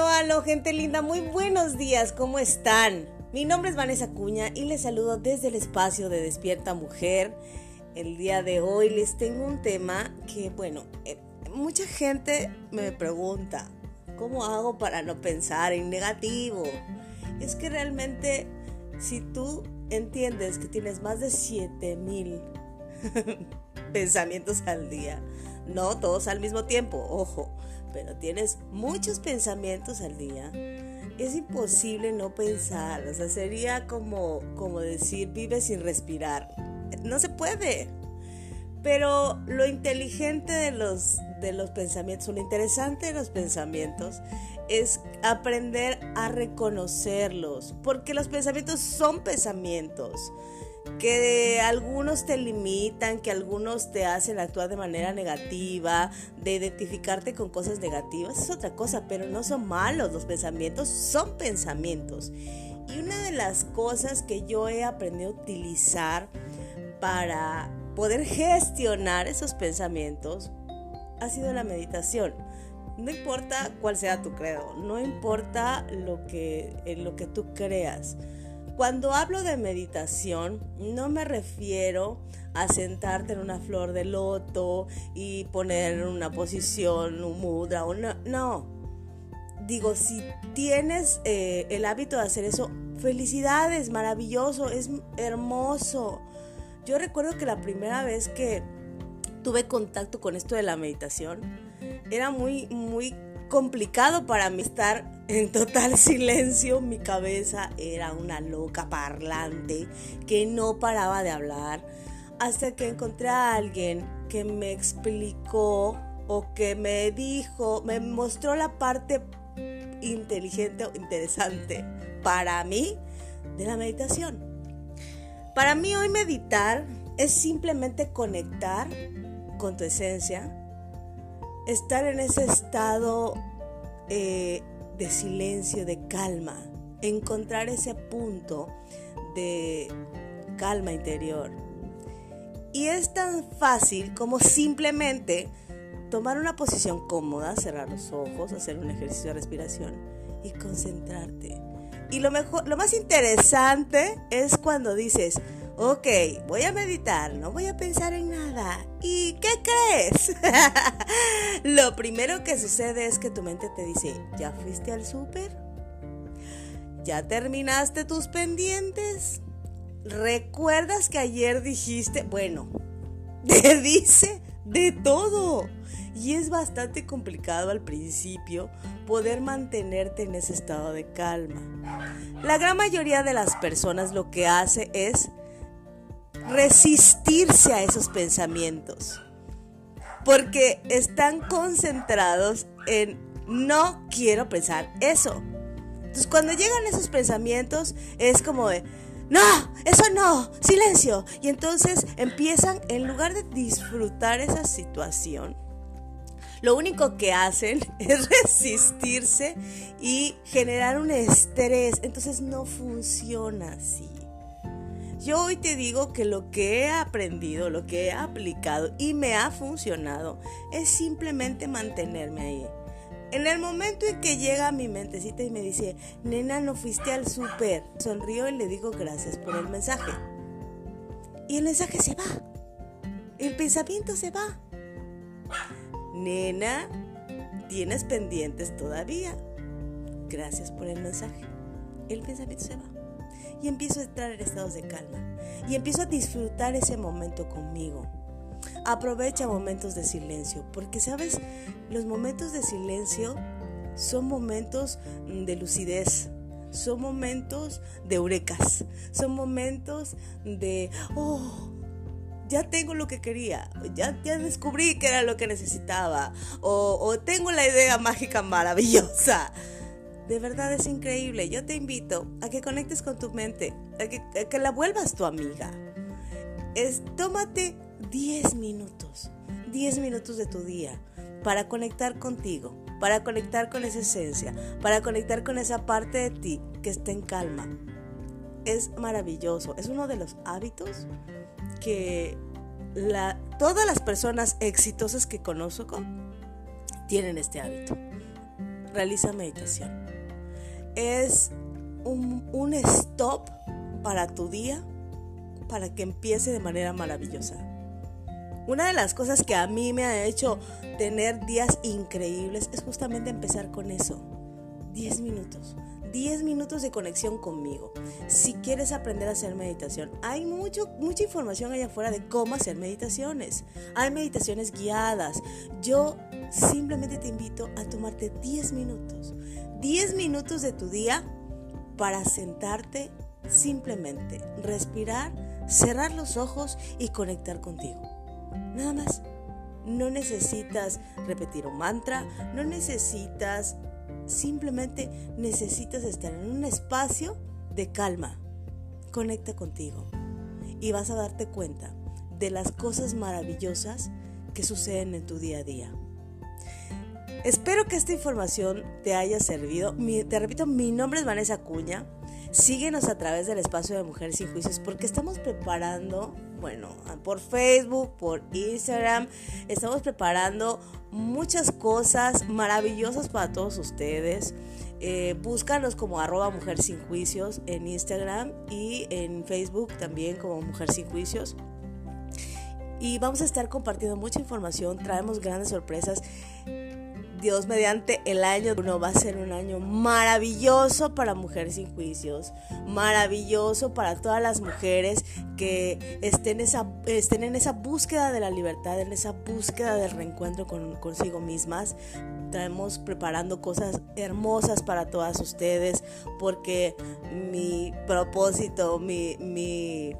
Aló, aló, gente linda, muy buenos días, ¿cómo están? Mi nombre es Vanessa Cuña y les saludo desde el espacio de Despierta Mujer. El día de hoy les tengo un tema que, bueno, eh, mucha gente me pregunta, ¿cómo hago para no pensar en negativo? Es que realmente, si tú entiendes que tienes más de 7000 pensamientos al día, no todos al mismo tiempo, ojo, pero tienes muchos pensamientos al día, es imposible no pensar. O sea, sería como, como decir, vive sin respirar. No se puede. Pero lo inteligente de los, de los pensamientos, lo interesante de los pensamientos es aprender a reconocerlos, porque los pensamientos son pensamientos que algunos te limitan, que algunos te hacen actuar de manera negativa, de identificarte con cosas negativas, es otra cosa, pero no son malos, los pensamientos son pensamientos. Y una de las cosas que yo he aprendido a utilizar para poder gestionar esos pensamientos ha sido la meditación. No importa cuál sea tu credo, no importa lo que, en lo que tú creas. Cuando hablo de meditación, no me refiero a sentarte en una flor de loto y poner una posición, un mudra, no, no. Digo, si tienes eh, el hábito de hacer eso, felicidades, maravilloso, es hermoso. Yo recuerdo que la primera vez que tuve contacto con esto de la meditación, era muy, muy complicado para mí estar en total silencio. Mi cabeza era una loca parlante que no paraba de hablar hasta que encontré a alguien que me explicó o que me dijo, me mostró la parte inteligente o interesante para mí de la meditación. Para mí hoy meditar es simplemente conectar con tu esencia, estar en ese estado eh, de silencio, de calma, encontrar ese punto de calma interior. Y es tan fácil como simplemente tomar una posición cómoda, cerrar los ojos, hacer un ejercicio de respiración y concentrarte. Y lo mejor, lo más interesante es cuando dices, Ok, voy a meditar, no voy a pensar en nada. ¿Y qué crees? Lo primero que sucede es que tu mente te dice, ¿ya fuiste al súper? ¿Ya terminaste tus pendientes? ¿Recuerdas que ayer dijiste, bueno, te dice de todo? Y es bastante complicado al principio poder mantenerte en ese estado de calma. La gran mayoría de las personas lo que hace es resistirse a esos pensamientos. Porque están concentrados en no quiero pensar eso. Entonces cuando llegan esos pensamientos es como de, no, eso no, silencio. Y entonces empiezan, en lugar de disfrutar esa situación, lo único que hacen es resistirse y generar un estrés. Entonces no funciona así. Yo hoy te digo que lo que he aprendido, lo que he aplicado y me ha funcionado es simplemente mantenerme ahí. En el momento en que llega mi mentecita y me dice, nena, no fuiste al súper, sonrío y le digo gracias por el mensaje. Y el mensaje se va. El pensamiento se va. Nena, tienes pendientes todavía. Gracias por el mensaje. El pensamiento se va y empiezo a entrar en estados de calma y empiezo a disfrutar ese momento conmigo. Aprovecha momentos de silencio, porque sabes, los momentos de silencio son momentos de lucidez, son momentos de eurecas, son momentos de, oh, ya tengo lo que quería, ya, ya descubrí que era lo que necesitaba, o, o tengo la idea mágica maravillosa. De verdad es increíble. Yo te invito a que conectes con tu mente, a que, la vuelvas tu amiga. Tómate 10 minutos, 10 minutos de tu día para conectar contigo, para conectar con esa esencia, para conectar con esa parte de ti que está en calma. Es maravilloso, es uno de los hábitos que todas las personas exitosas que conozco tienen este hábito. realiza meditación. Es un, un stop para tu día, para que empiece de manera maravillosa. Una de las cosas que a mí me ha hecho tener días increíbles es justamente empezar con eso. 10 minutos. 10 minutos de conexión conmigo. Si quieres aprender a hacer meditación, hay mucho, mucha información allá afuera de cómo hacer meditaciones. Hay meditaciones guiadas. Yo simplemente te invito a tomarte 10 minutos. 10 minutos de tu día para sentarte simplemente, respirar, cerrar los ojos y conectar contigo. Nada más. No necesitas repetir un mantra, no necesitas Simplemente necesitas estar en un espacio de calma. Conecta contigo y vas a darte cuenta de las cosas maravillosas que suceden en tu día a día. Espero que esta información te haya servido. te repito, mi nombre es Vanessa Cuña. Síguenos a través del espacio de Mujeres sin Juicios porque estamos preparando, bueno, por Facebook, por Instagram, estamos preparando muchas cosas maravillosas para todos ustedes. Eh, búscanos como arroba Mujer Sin Juicios en Instagram y en Facebook también como Mujer Sin Juicios. Y vamos a estar compartiendo mucha información, traemos grandes sorpresas. Dios mediante el año uno va a ser un año maravilloso para Mujeres sin Juicios, maravilloso para todas las mujeres que estén, esa, estén en esa búsqueda de la libertad, en esa búsqueda del reencuentro con, consigo mismas. Estamos preparando cosas hermosas para todas ustedes porque mi propósito, mi, mi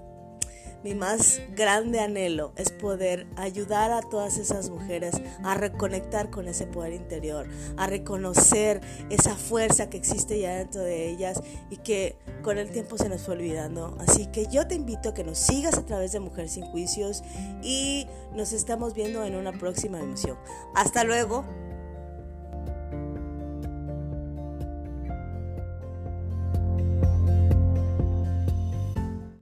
mi más grande anhelo es poder ayudar a todas esas mujeres a reconectar con ese poder interior, a reconocer esa fuerza que existe ya dentro de ellas y que con el tiempo se nos fue olvidando. Así que yo te invito a que nos sigas a través de Mujer Sin Juicios y nos estamos viendo en una próxima emisión. Hasta luego.